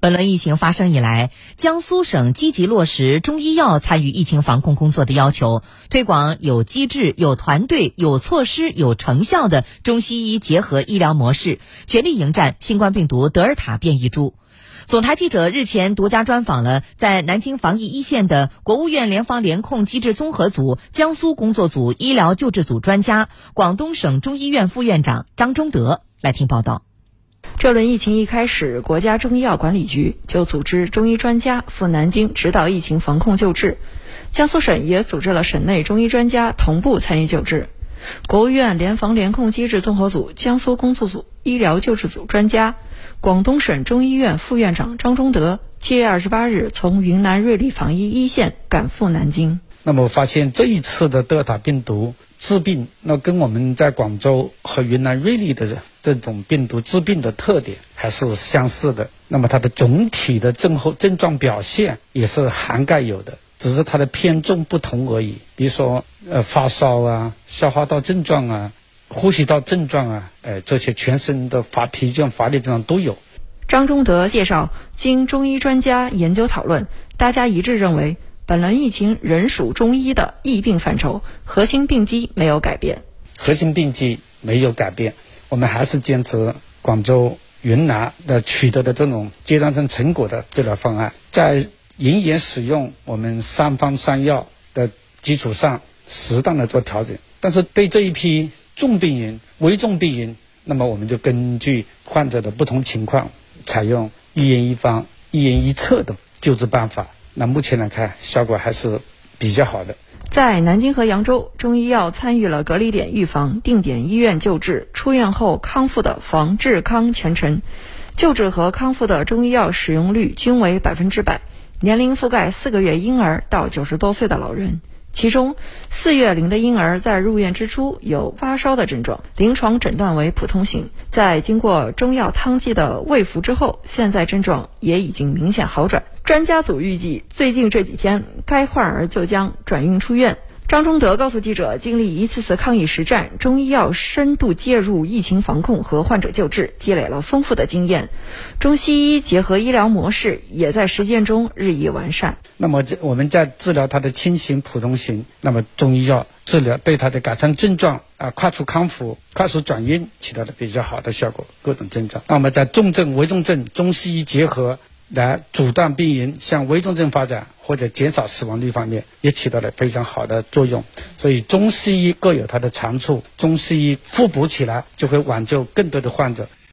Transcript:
本轮疫情发生以来，江苏省积极落实中医药参与疫情防控工作的要求，推广有机制、有团队、有措施、有成效的中西医结合医疗模式，全力迎战新冠病毒德尔塔变异株。总台记者日前独家专访了在南京防疫一线的国务院联防联控机制综合组江苏工作组医疗救治组专家、广东省中医院副院长张忠德，来听报道。这轮疫情一开始，国家中医药管理局就组织中医专家赴南京指导疫情防控救治，江苏省也组织了省内中医专家同步参与救治。国务院联防联控机制综合组江苏工作组医疗救治组专家、广东省中医院副院长张忠德七月二十八日从云南瑞丽防疫一线赶赴南京。那么发现这一次的德尔塔病毒致病，那跟我们在广州和云南瑞丽的这种病毒致病的特点还是相似的。那么它的总体的症候症状表现也是涵盖有的，只是它的偏重不同而已。比如说，呃，发烧啊，消化道症状啊，呼吸道症状啊，呃，这些全身的发疲倦、乏力症状都有。张忠德介绍，经中医专家研究讨论，大家一致认为。本轮疫情仍属中医的疫病范畴，核心病机没有改变。核心病机没有改变，我们还是坚持广州、云南的取得的这种阶段性成果的治疗方案，在仍然使用我们三方三药的基础上，适当的做调整。但是对这一批重病人、危重病人，那么我们就根据患者的不同情况，采用一人一方、一人一策的救治办法。那目前来看，效果还是比较好的。在南京和扬州，中医药参与了隔离点预防、定点医院救治、出院后康复的防治康全程，救治和康复的中医药使用率均为百分之百，年龄覆盖四个月婴儿到九十多岁的老人。其中，四月龄的婴儿在入院之初有发烧的症状，临床诊断为普通型，在经过中药汤剂的喂服之后，现在症状也已经明显好转。专家组预计，最近这几天该患儿就将转运出院。张忠德告诉记者，经历一次次抗疫实战，中医药深度介入疫情防控和患者救治，积累了丰富的经验。中西医结合医疗模式也在实践中日益完善。那么，我们在治疗他的轻型、普通型，那么中医药治疗对他的改善症状啊、快速康复、快速转阴起到了比较好的效果。各种症状，那么在重症、危重症，中西医结合。来阻断病人向危重症发展或者减少死亡率方面也起到了非常好的作用，所以中西医各有它的长处，中西医互补起来就会挽救更多的患者。